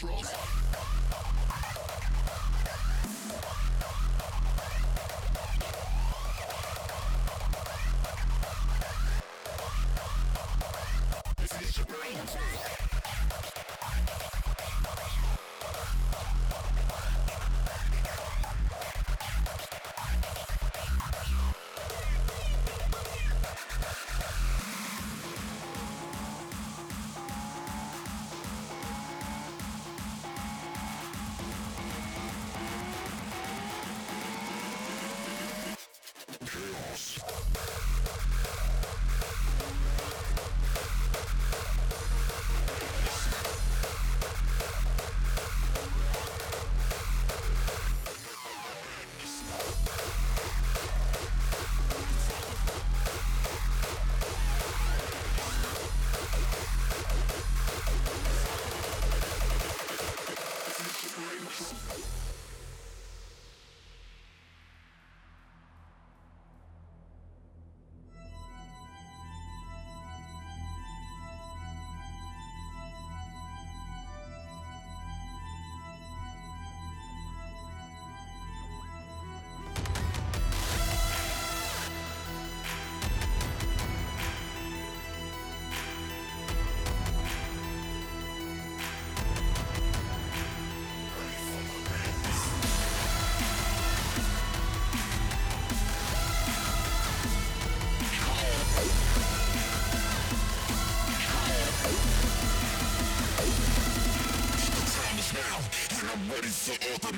trust.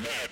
For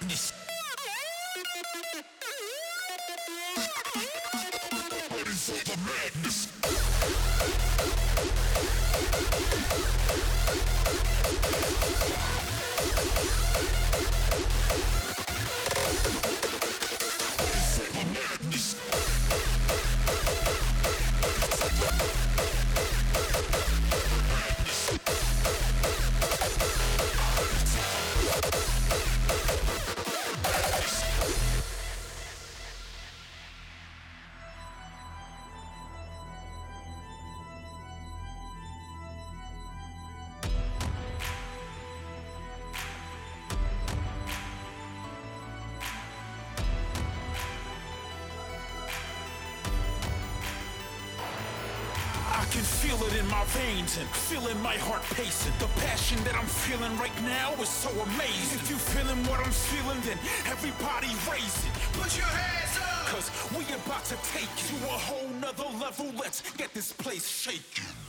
it in my veins and feeling my heart pacing. The passion that I'm feeling right now is so amazing. If you feeling what I'm feeling, then everybody raise it. Put your hands up! Cause we about to take it to a whole nother level. Let's get this place shaking.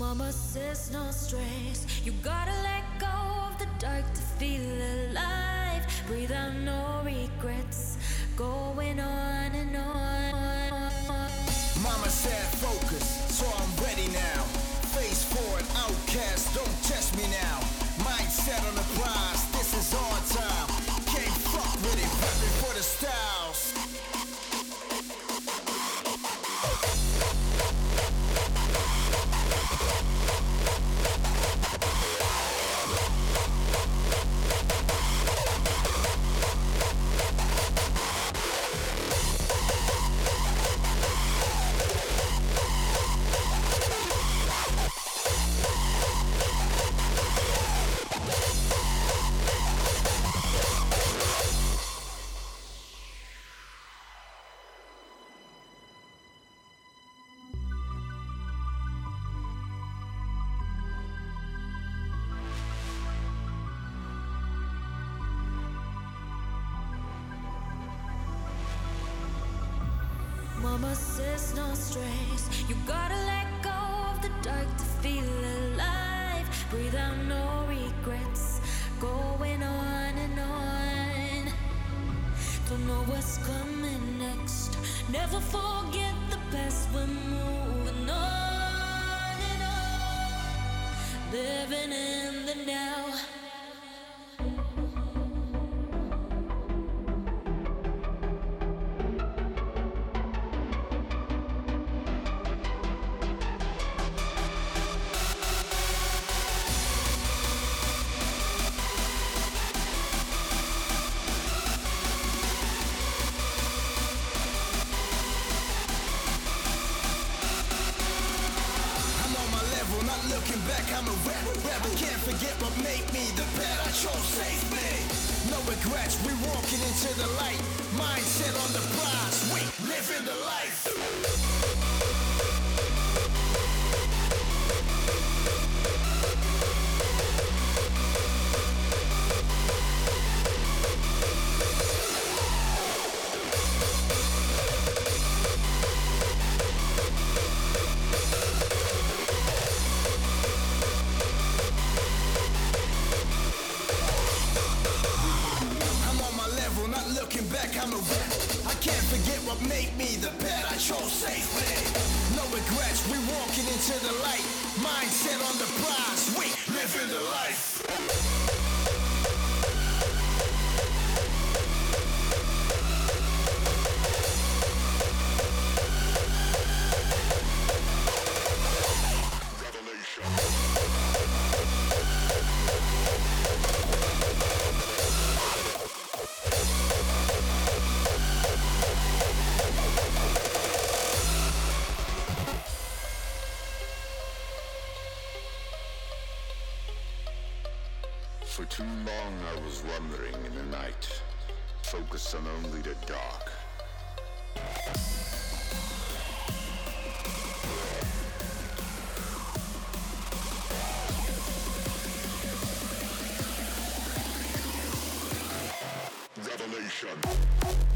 Mama says no stress. You gotta let go of the dark to feel alive. Breathe out no regrets going on and on. Mama said focus, so I'm ready now. Face forward, outcast, don't test me now. Mindset on the prize, this is our time. Can't fuck with it, Prepping for the styles. control me. No regrets, we walking into the light. wandering in the night, focused on only the dark. Revelation.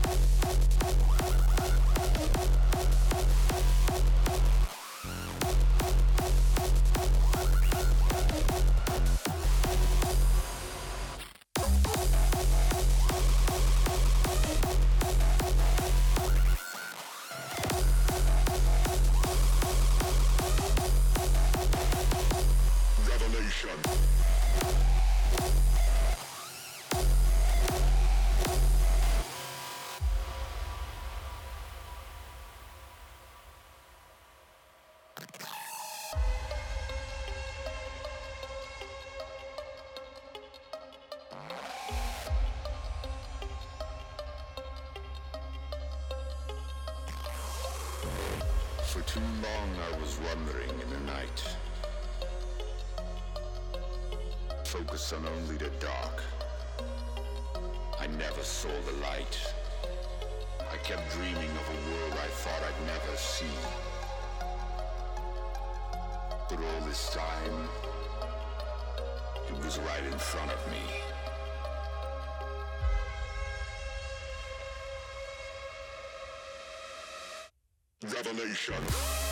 Revelation.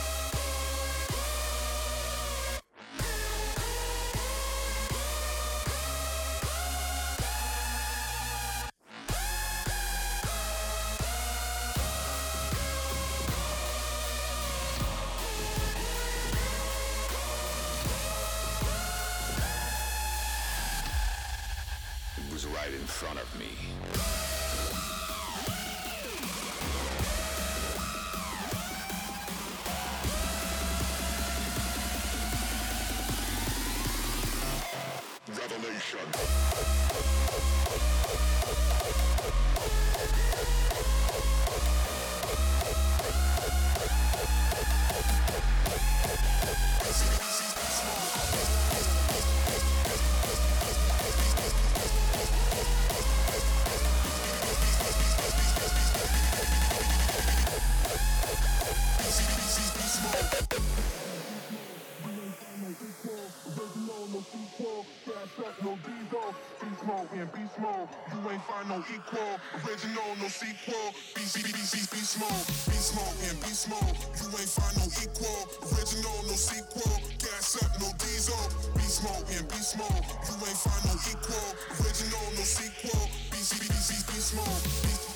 equal. Original, no sequel. Be, be, be, be, be small, be small and be small. You ain't find no equal. Original, no sequel. Gas up, no diesel. Be small and be small. You ain't find no equal. Original, no sequel. Be, be, be, be, be small. Be,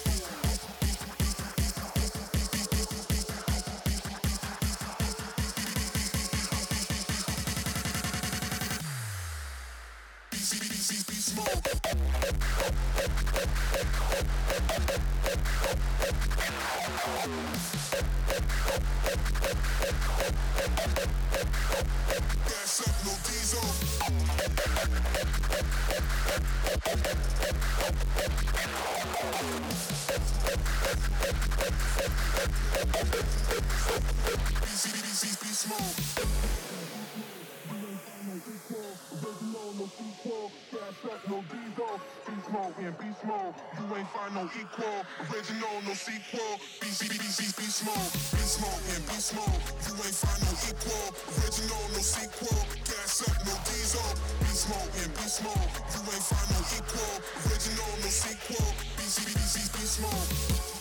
equal. Original, no sequel. Be, be, be, be, be small. Be small and be small. You ain't find no equal. Original, no sequel. Gas up, no diesel. Be small and be small. You ain't find no equal. Original, no sequel. Be, be, be, be, be small.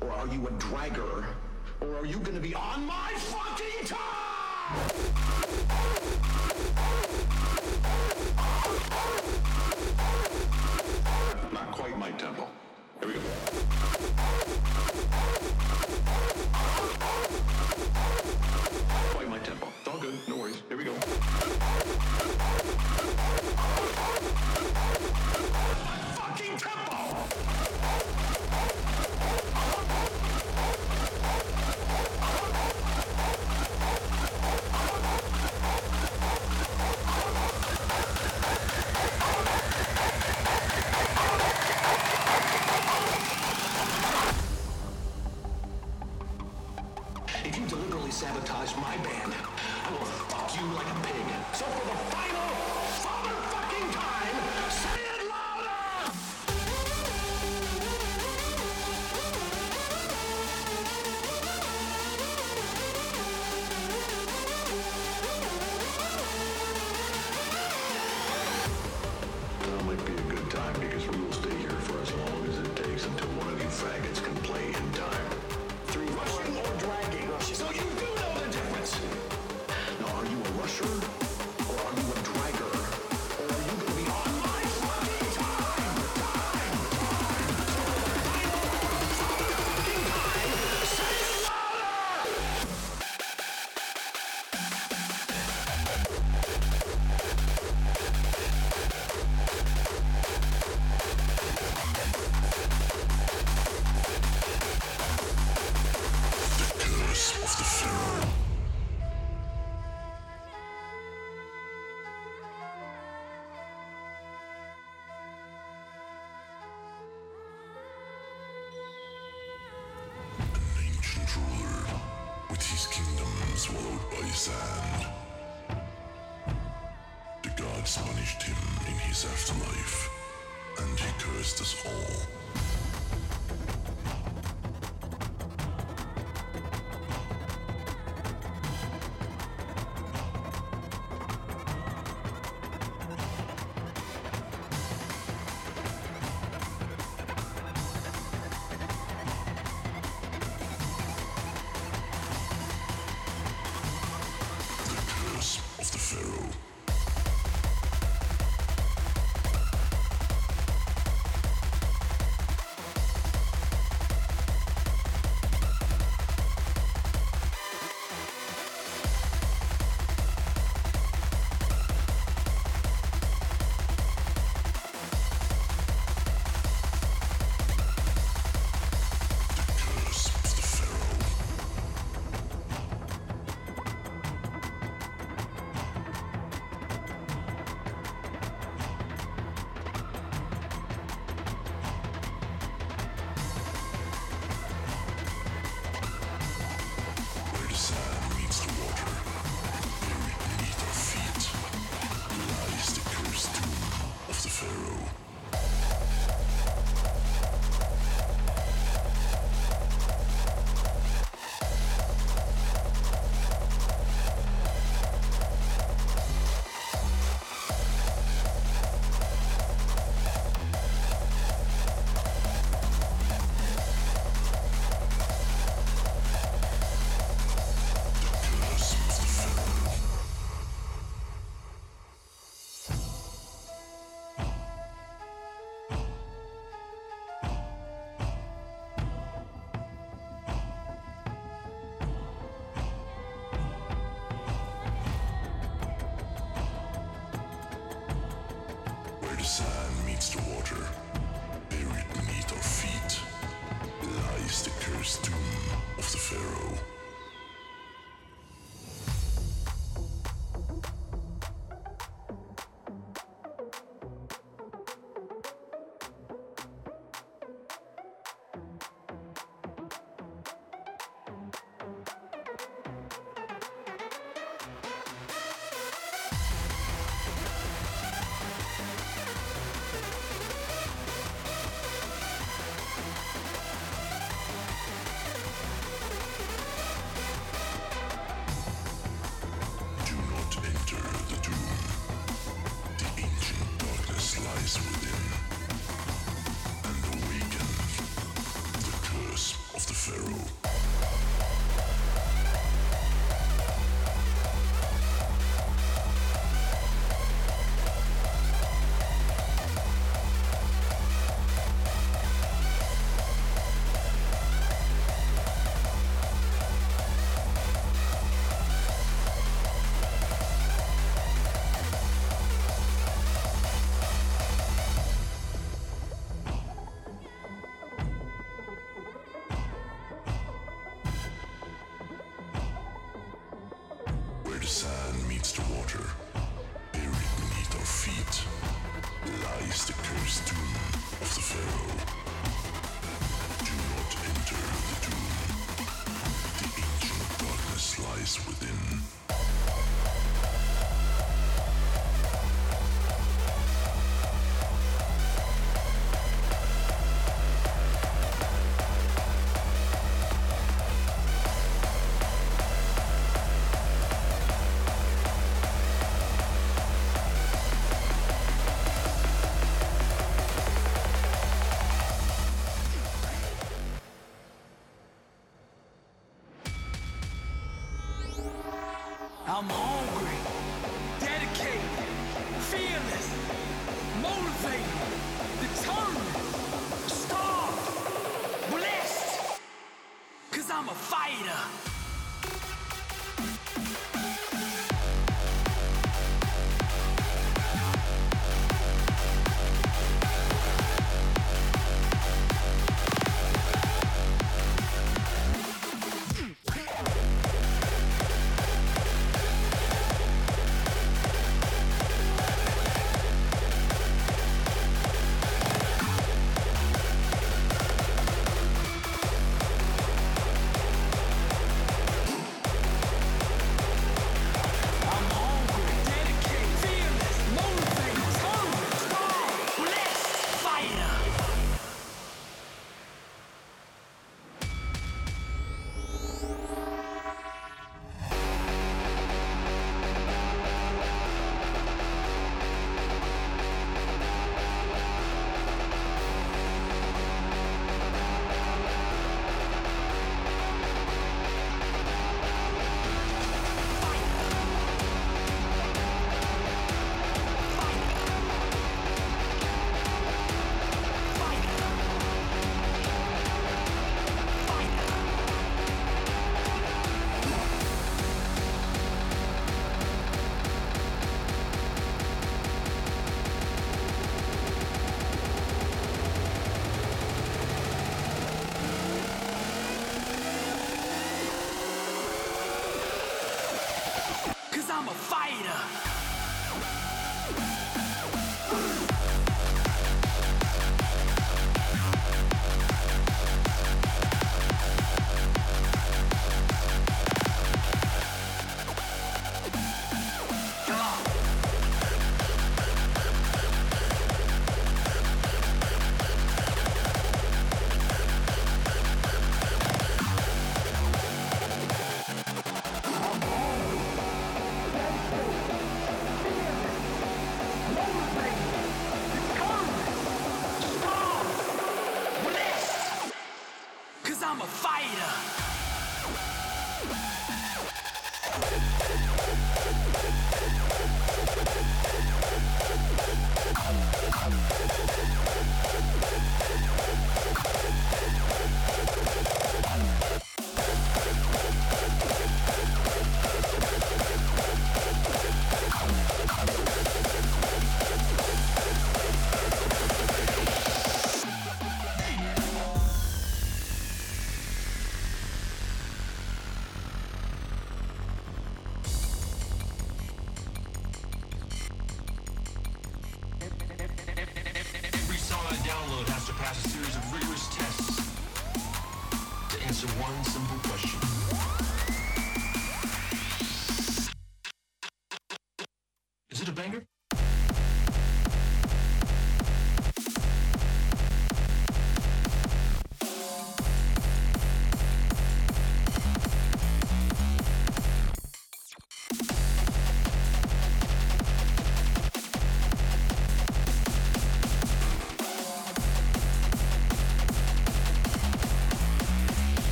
Or are you a dragger?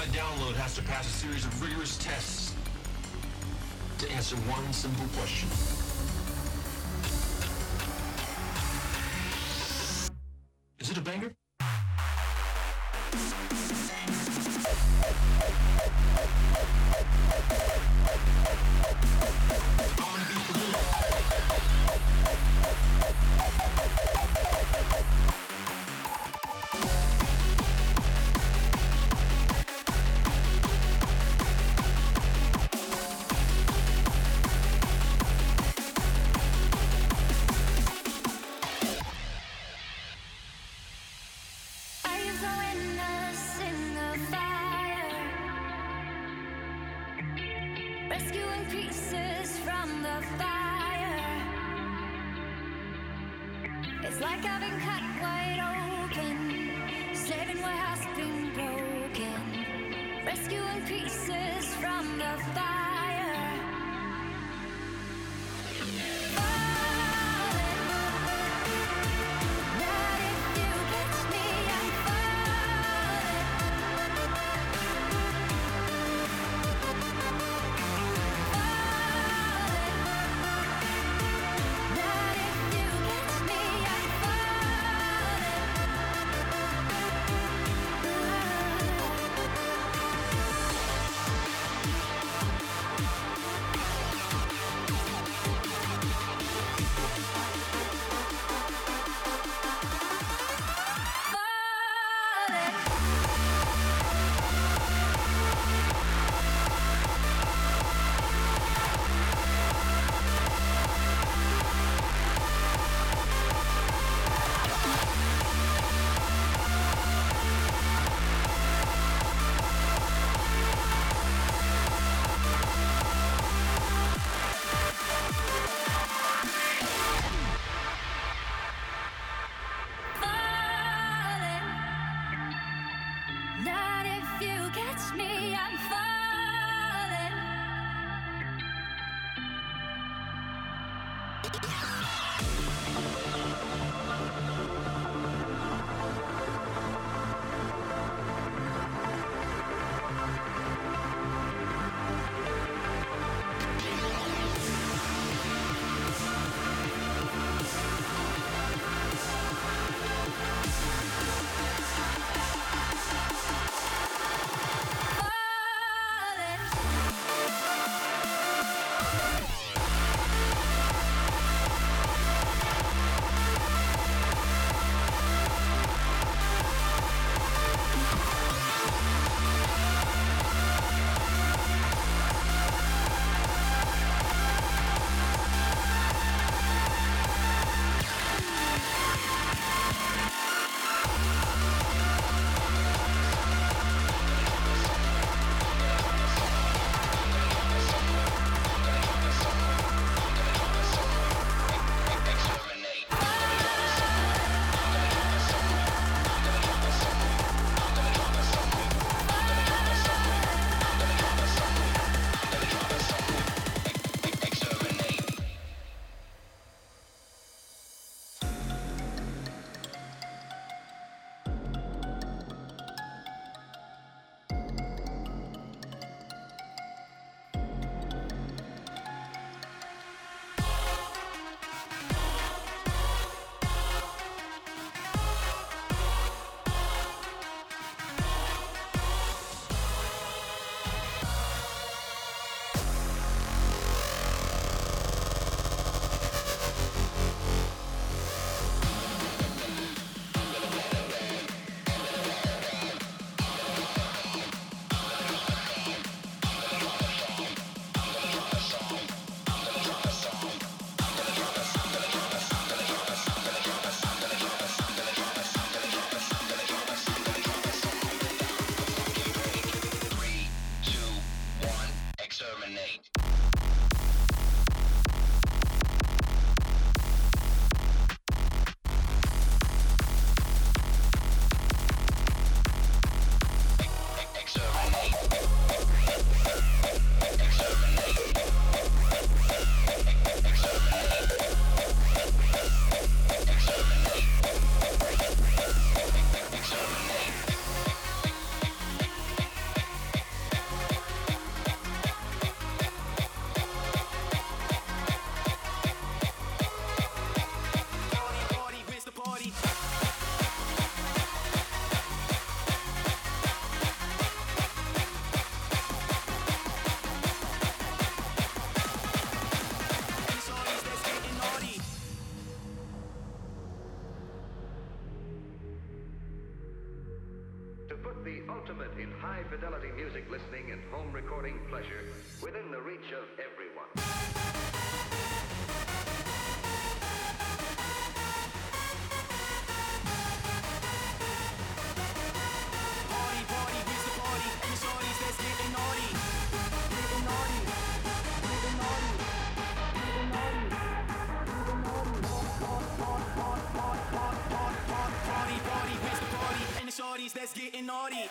My download has to pass a series of rigorous tests to answer one simple question. Recording pleasure within the reach of everyone. Party, party, the party? And the shorties that's getting naughty. Getting naughty. Getting naughty. Getting naughty. Getting naughty. Party, party. Party,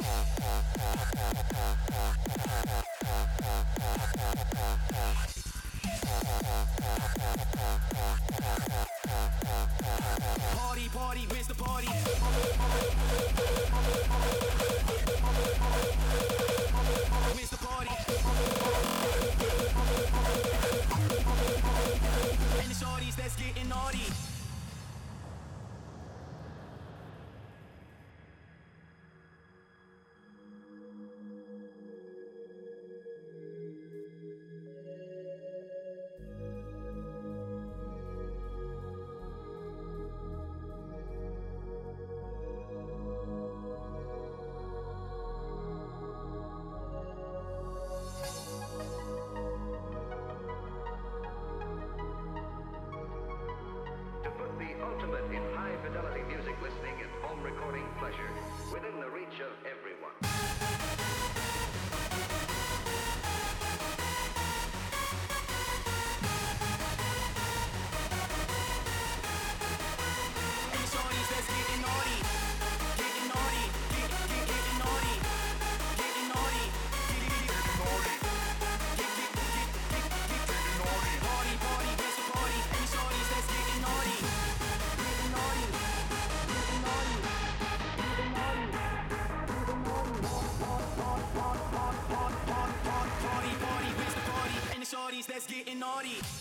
that's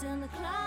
turn the clock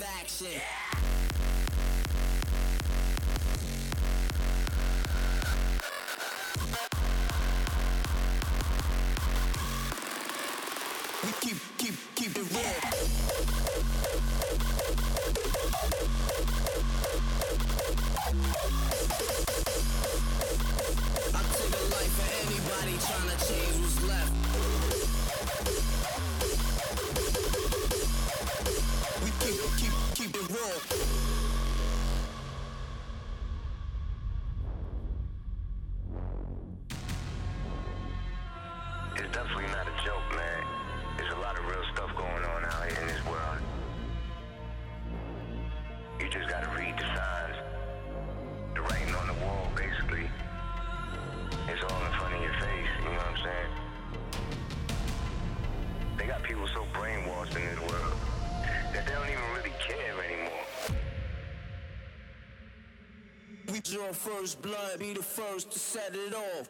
of action. Yeah. Keep, keep first blood, be the first to set it off.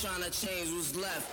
Trying to change what's left.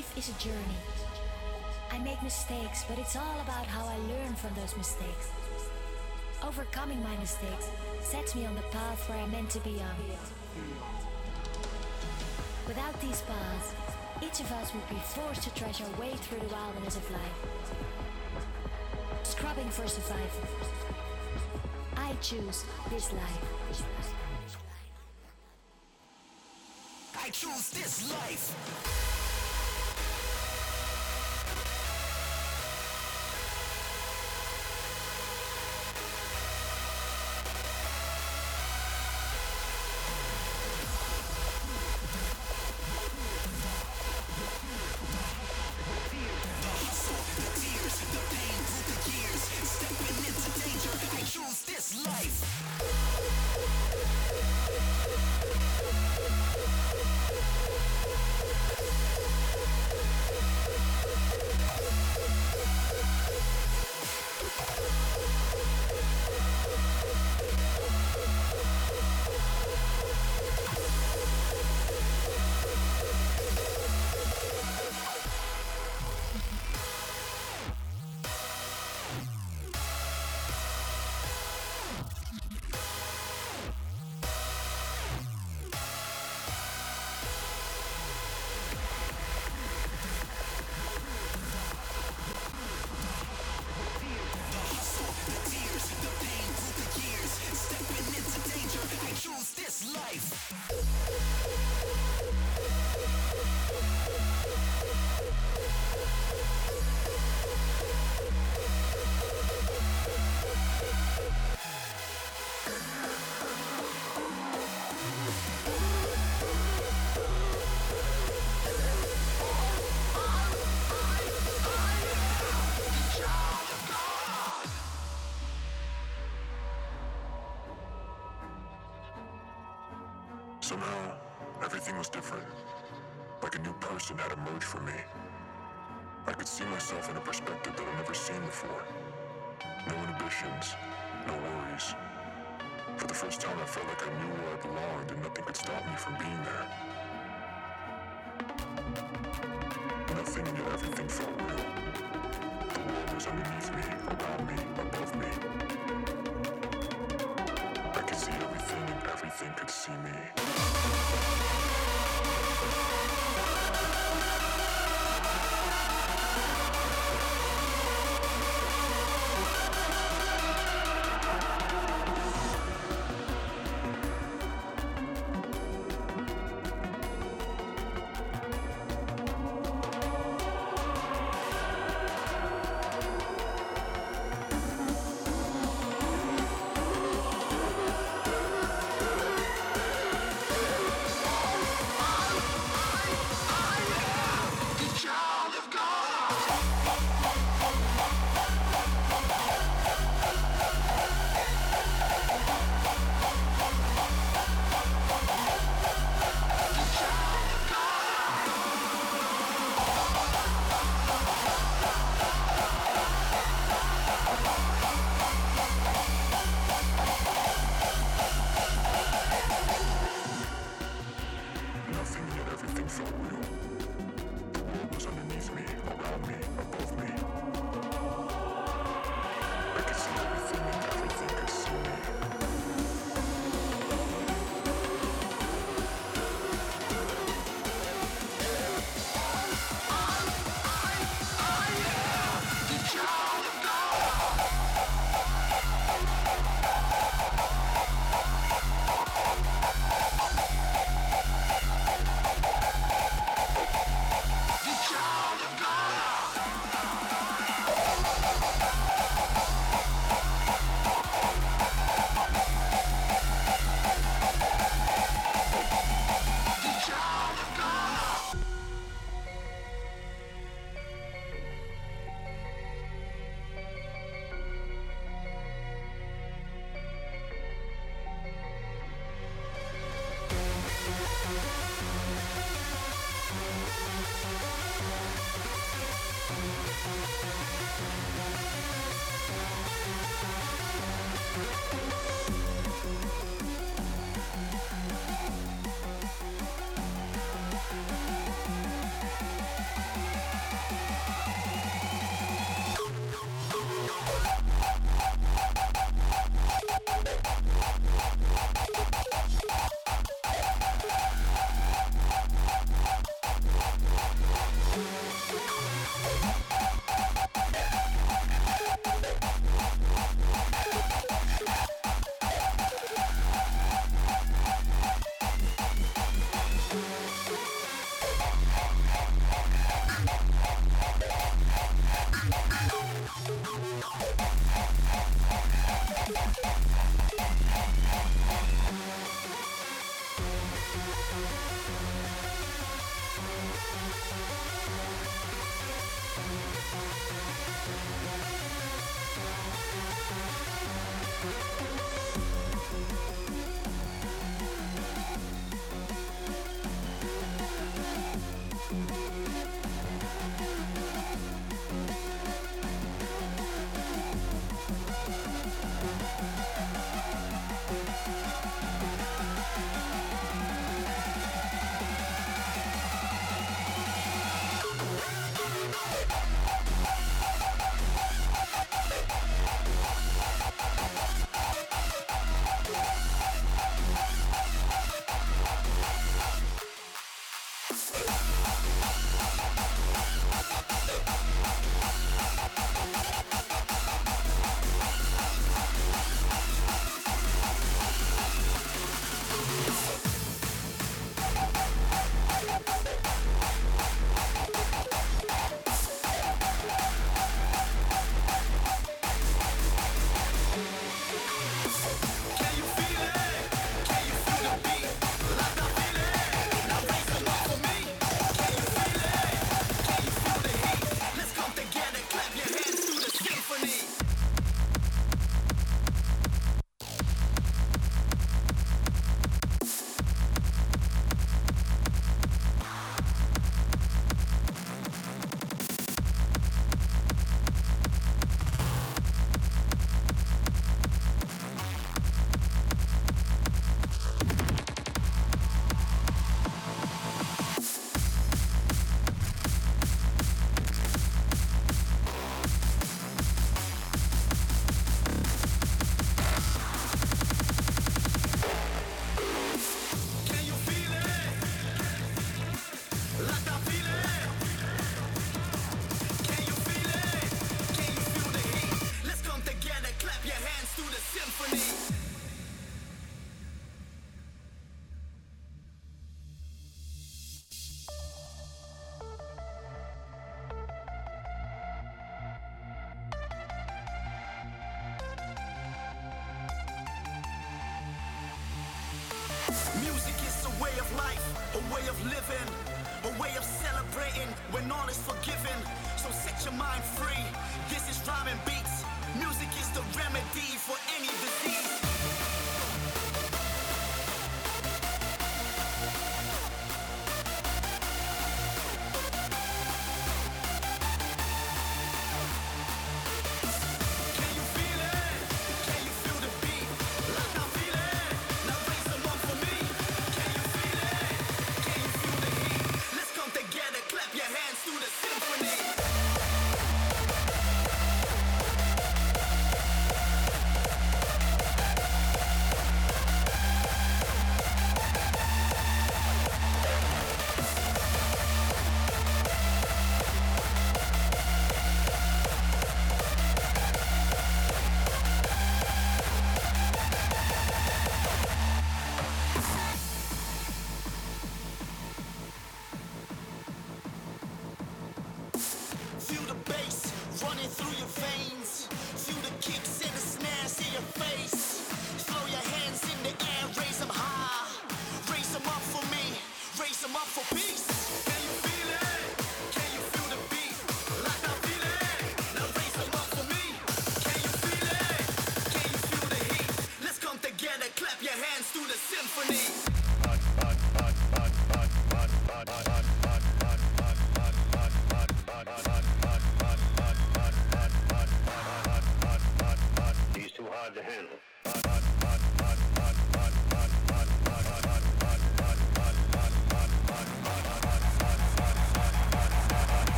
Life is a journey. I make mistakes, but it's all about how I learn from those mistakes. Overcoming my mistakes sets me on the path where I'm meant to be on. Without these paths, each of us would be forced to trudge our way through the wilderness of life. Scrubbing for survival. I choose this life. I choose this life. Person for me. I could see myself in a perspective that I've never seen before. No inhibitions, no worries. For the first time, I felt like I knew where I belonged and nothing could stop me from being there. Nothing yet everything felt real. The world was underneath me, around me, above me. I could see everything and everything could see me. living, a way of celebrating when all is forgiven. So set your mind free. This is rhyming beats. Music is the remedy for any disease.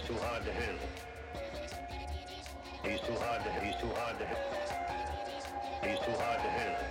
He's too hard to handle. He's too hard to. He's too hard to. He's too hard to handle.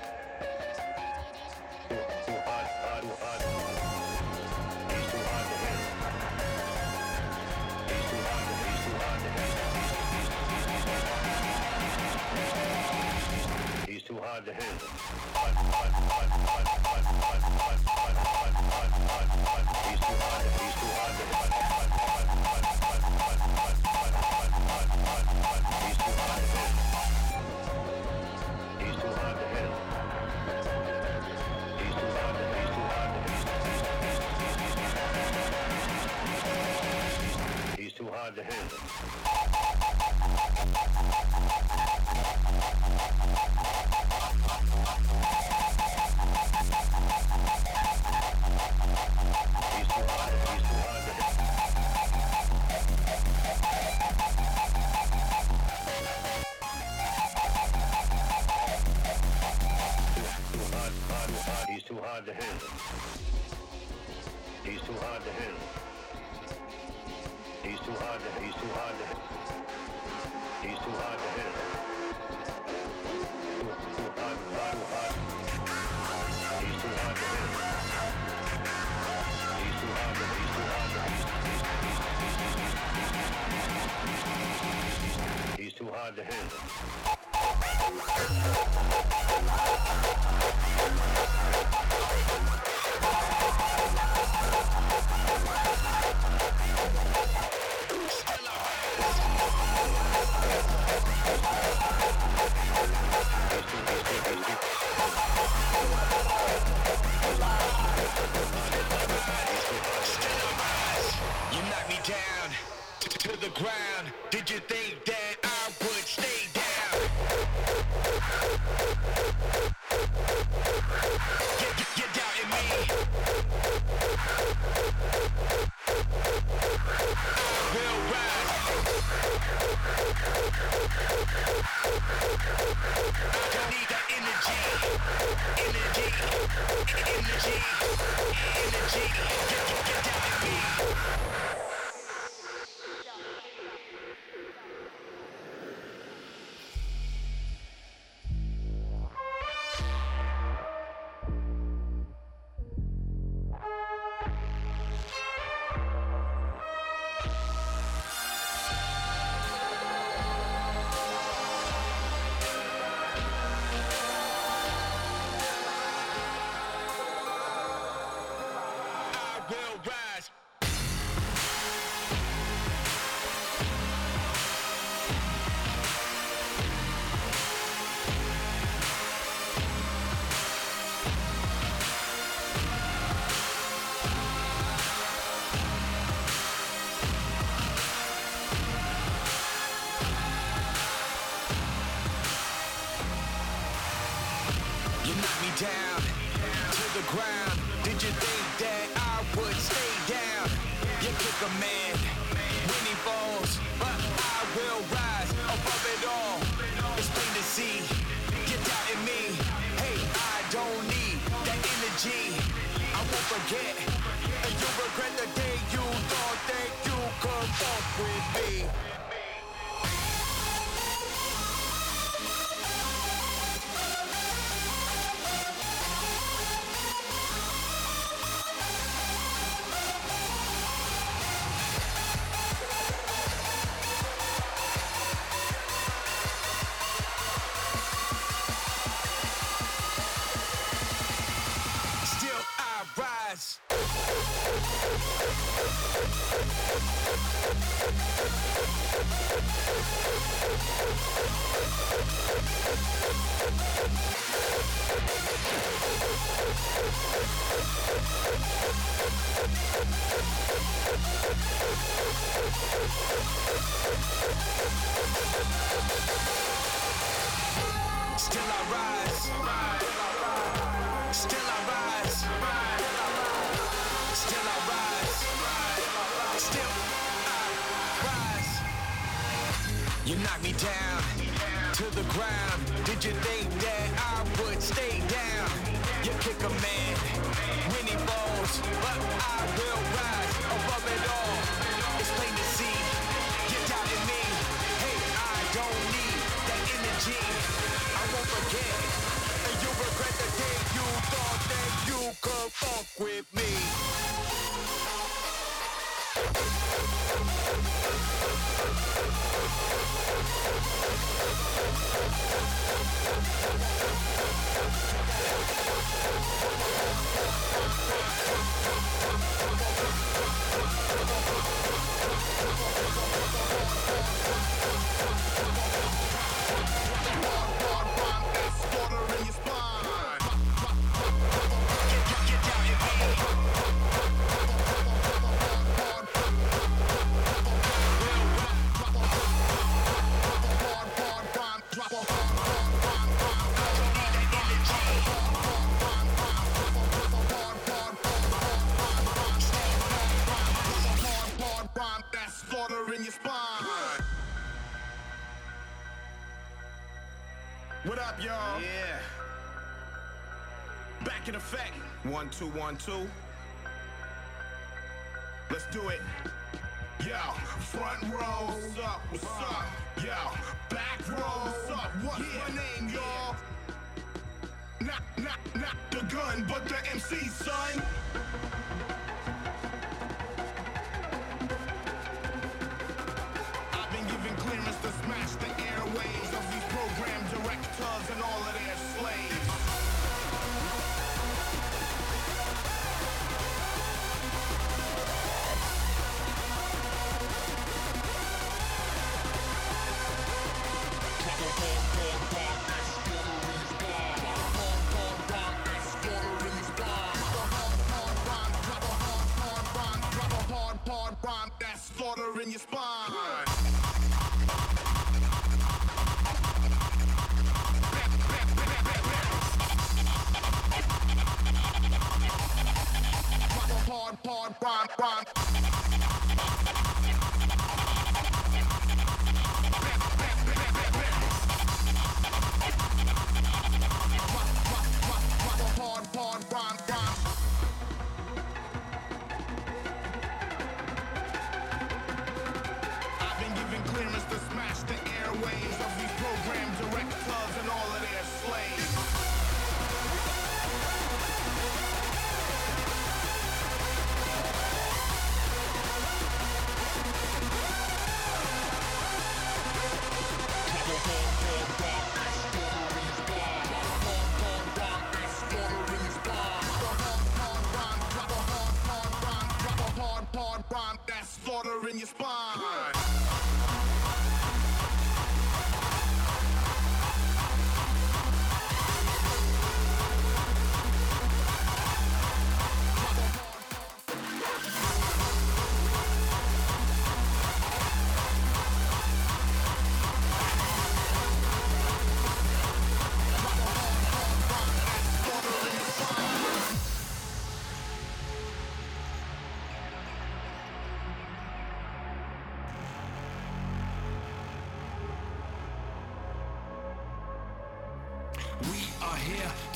Yeah. won't forget. And you regret the day you thought that you could fuck with me. one, two.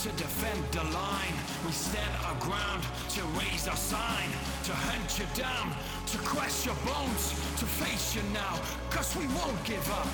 To defend the line. We stand our ground to raise our sign, to hunt you down, to crush your bones, to face you now, cause we won't give up.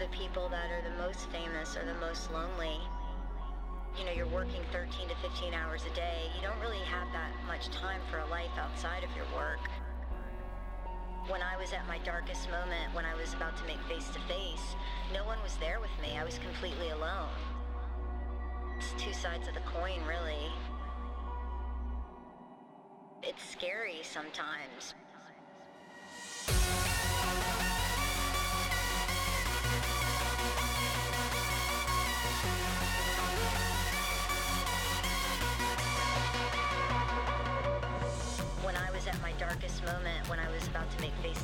The people that are the most famous are the most lonely. You know, you're working 13 to 15 hours a day. You don't really have that much time for a life outside of your work. When I was at my darkest moment, when I was about to make face to face, no one was there with me. I was completely alone. It's two sides of the coin, really. It's scary sometimes. Make face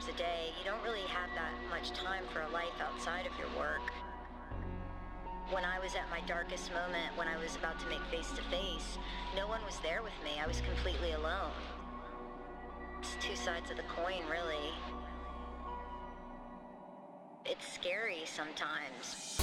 hours a day. You don't really have that much time for a life outside of your work. When I was at my darkest moment, when I was about to make face to face, no one was there with me. I was completely alone. It's two sides of the coin, really. It's scary sometimes.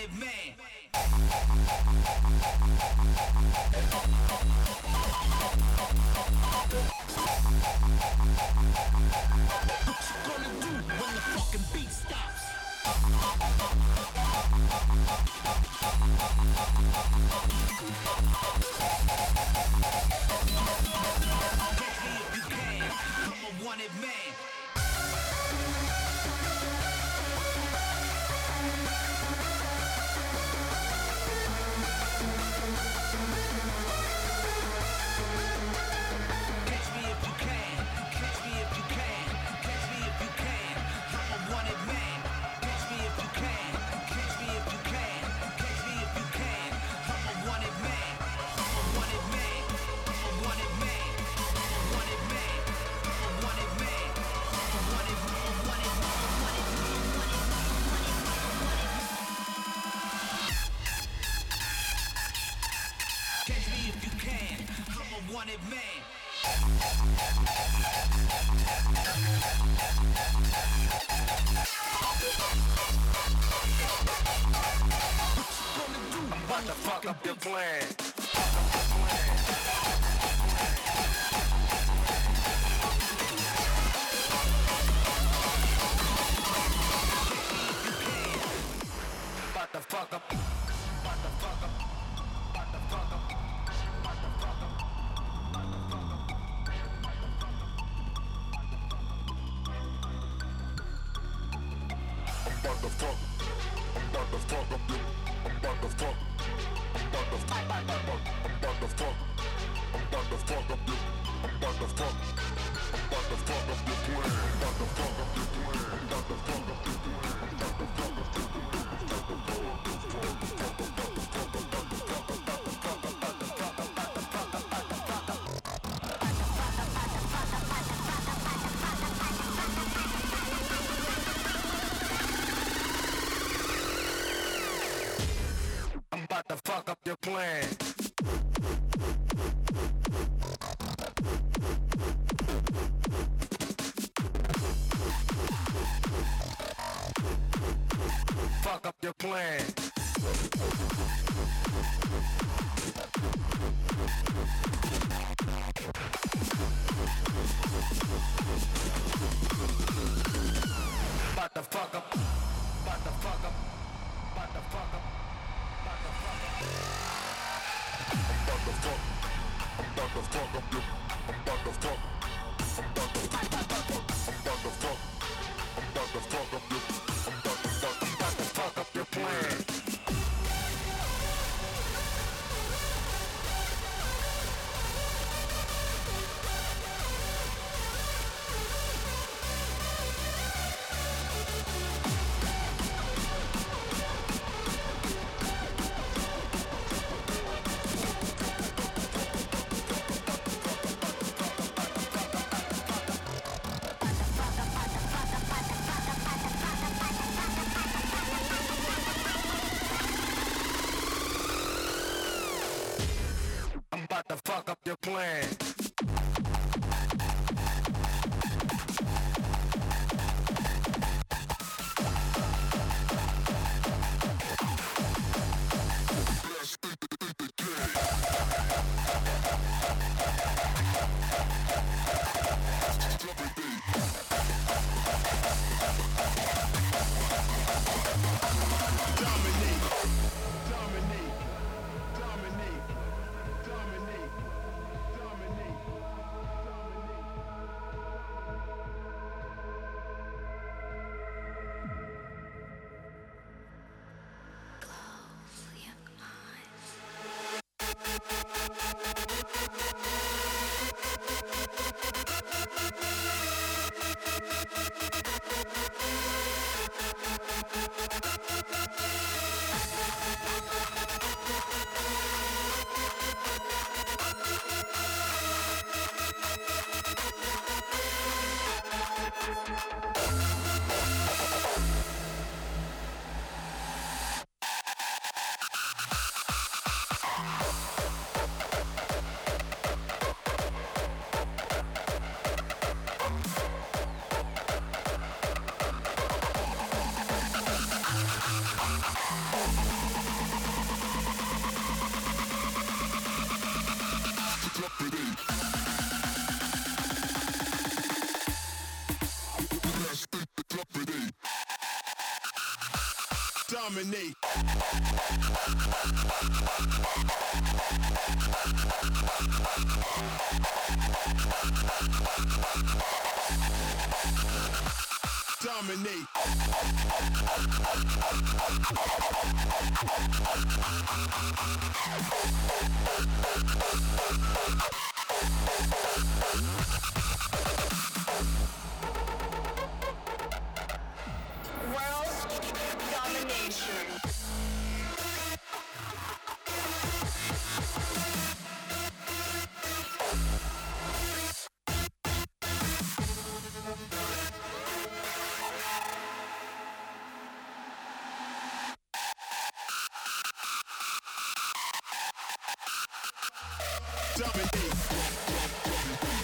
if the plan. your plan. Fuck up your plan. fuck up your plan. Trying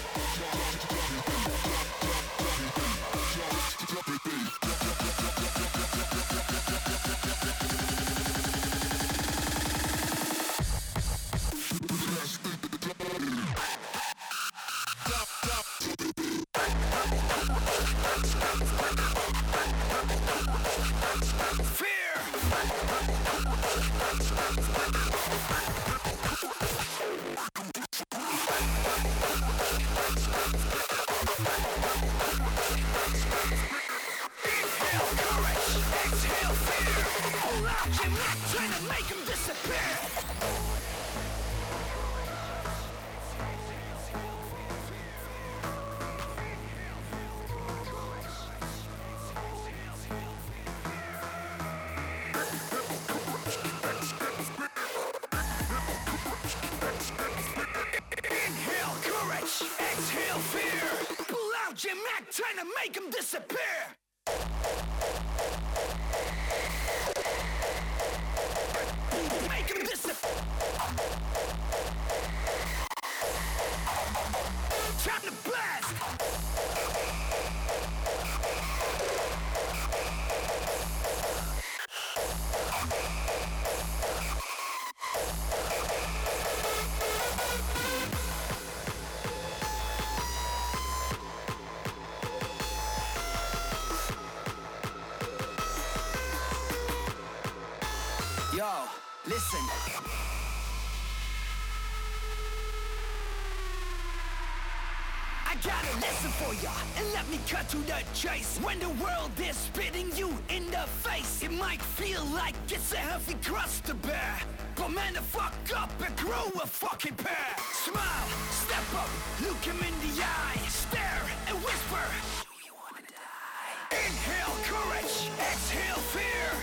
let me cut to the chase. When the world is spitting you in the face, it might feel like it's a heavy cross to bear. But man, the fuck up and grow a fucking pair. Smile, step up, look him in the eye, stare and whisper. do you wanna die? Inhale courage, exhale fear.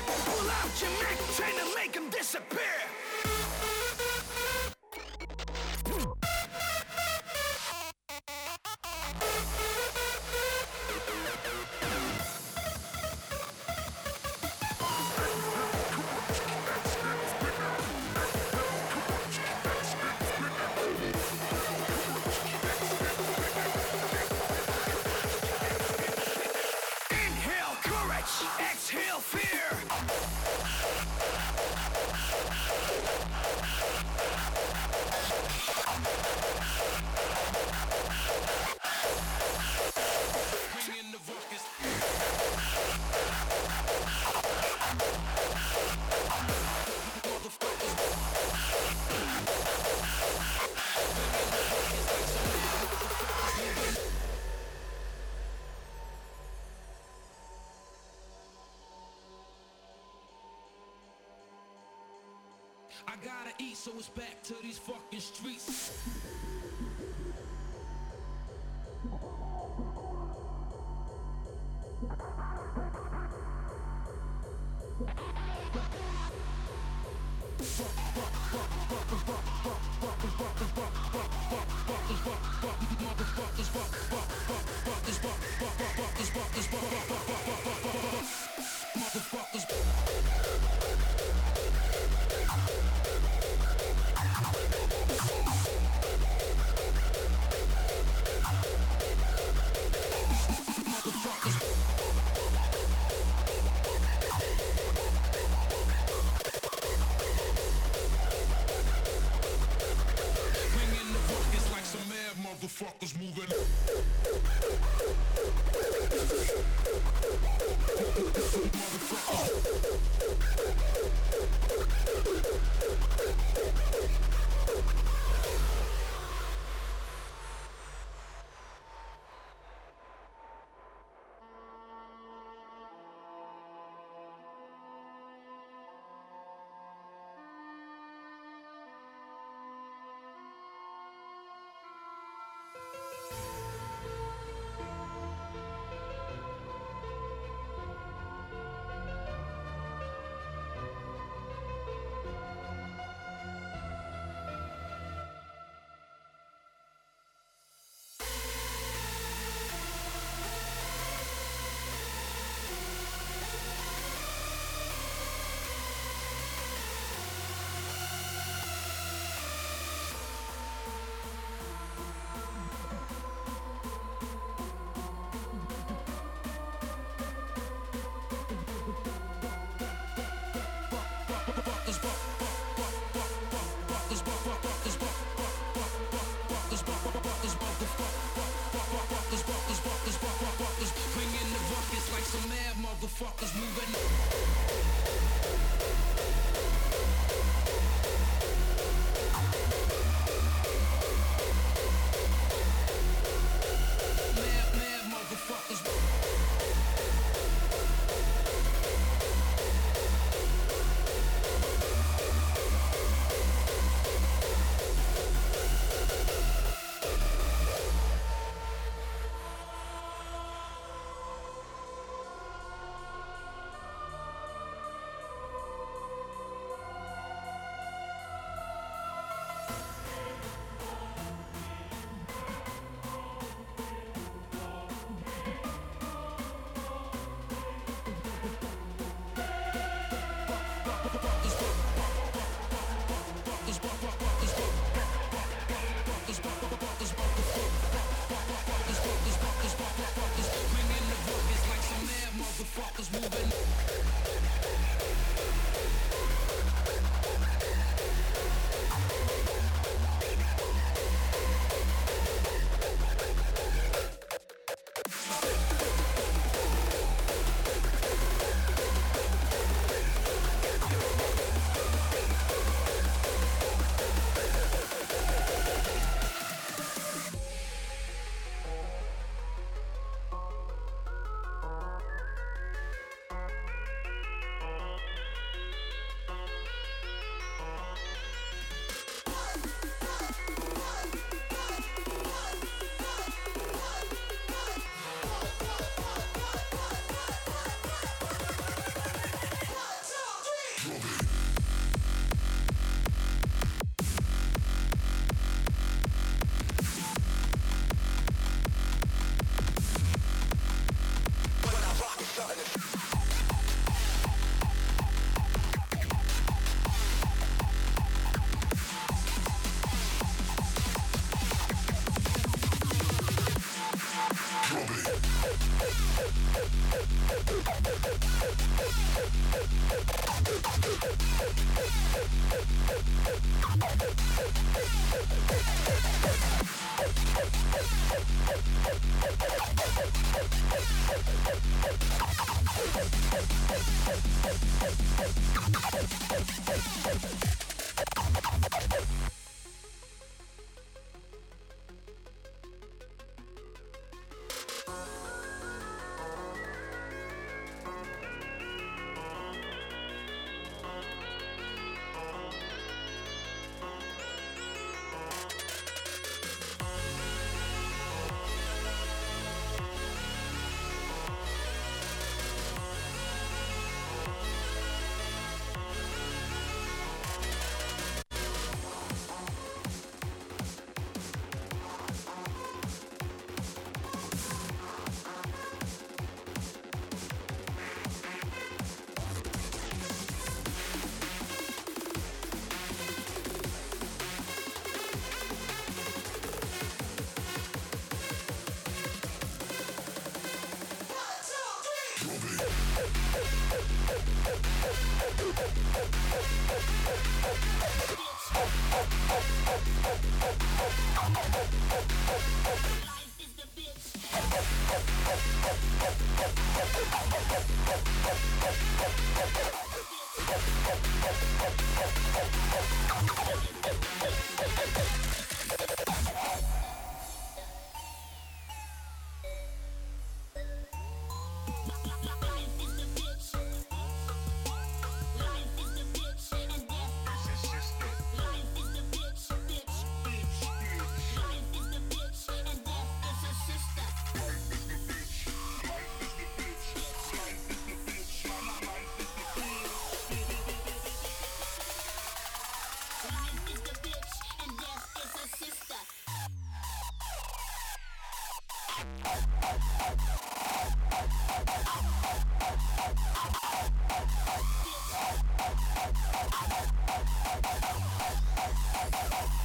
It's back to these fucking streets. Motherfuckers.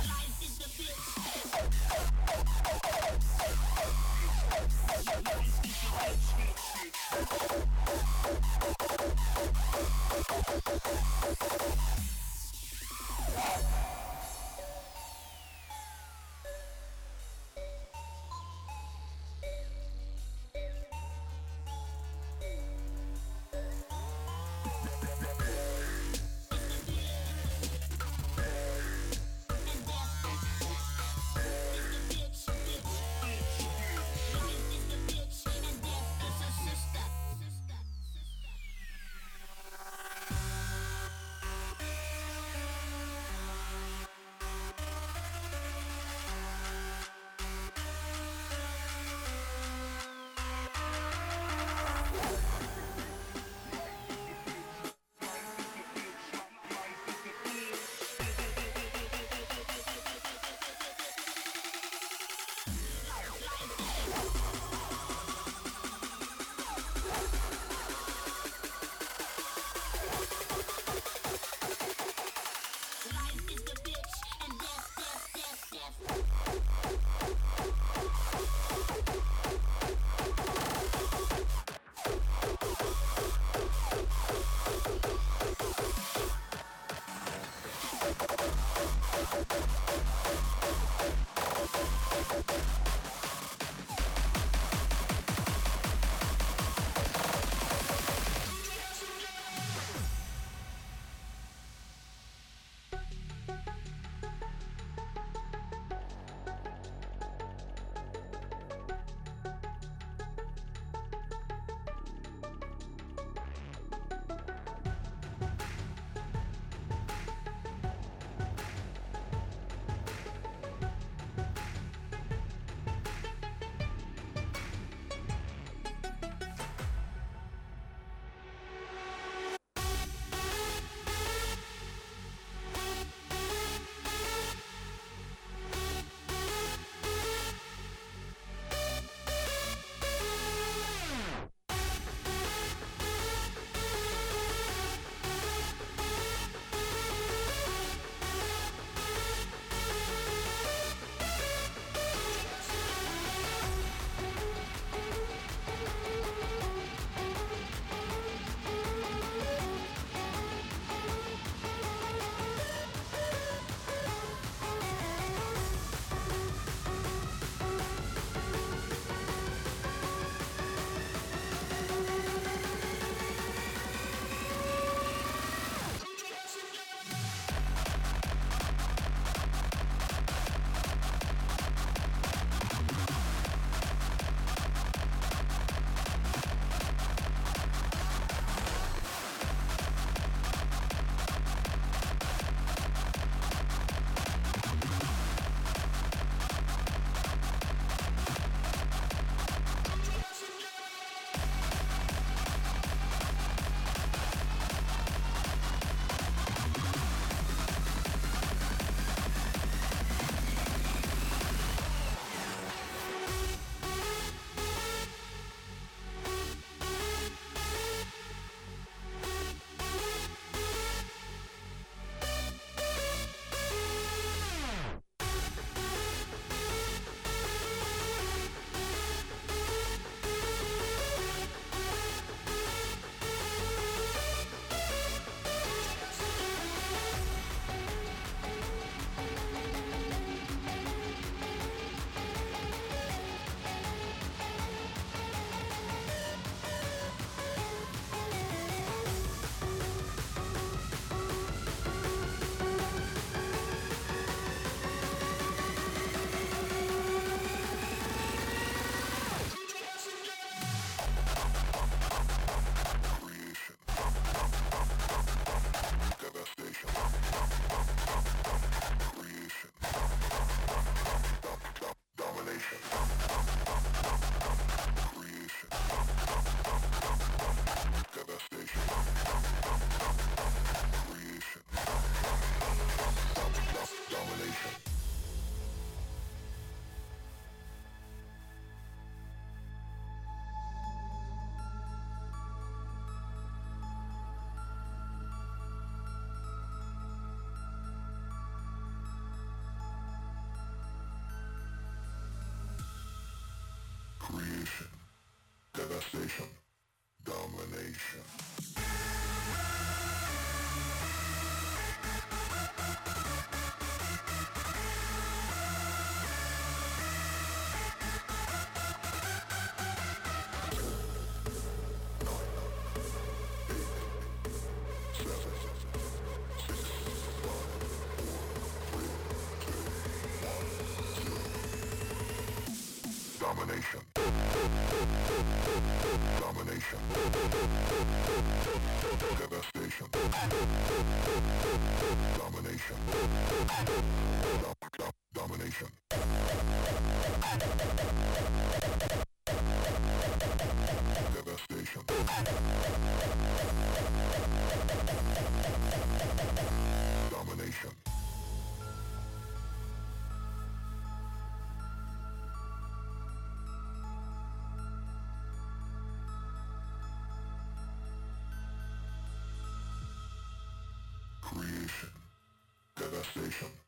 Life Creation. Devastation. Domination. Domination. Devastation. Domination. Devastation.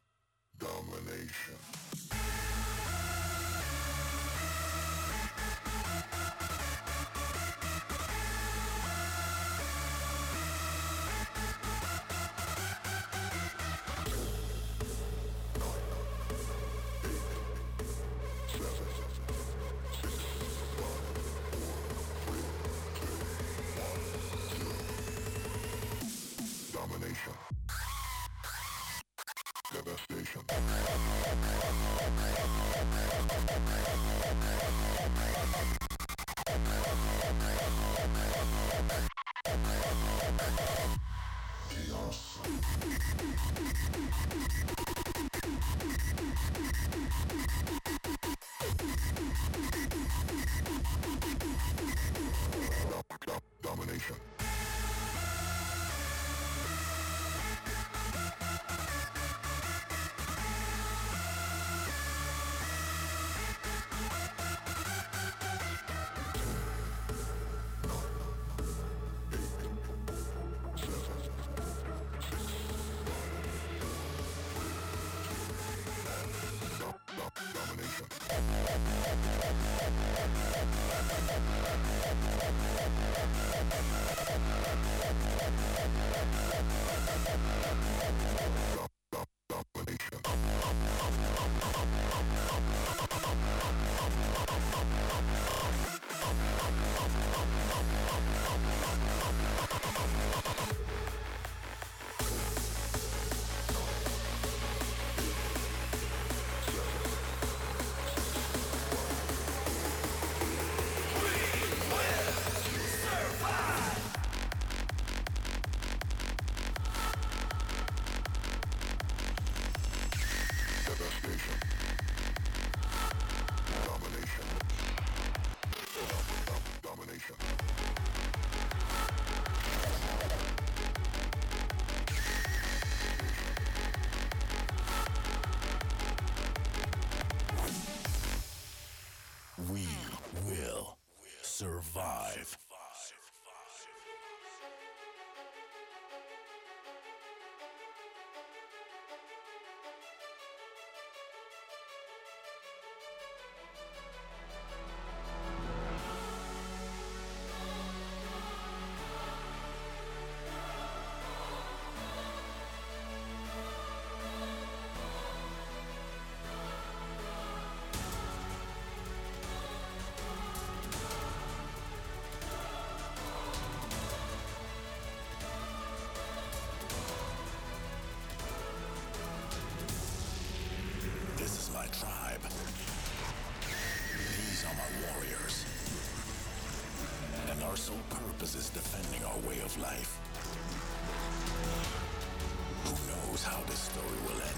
Is defending our way of life. Who knows how this story will end?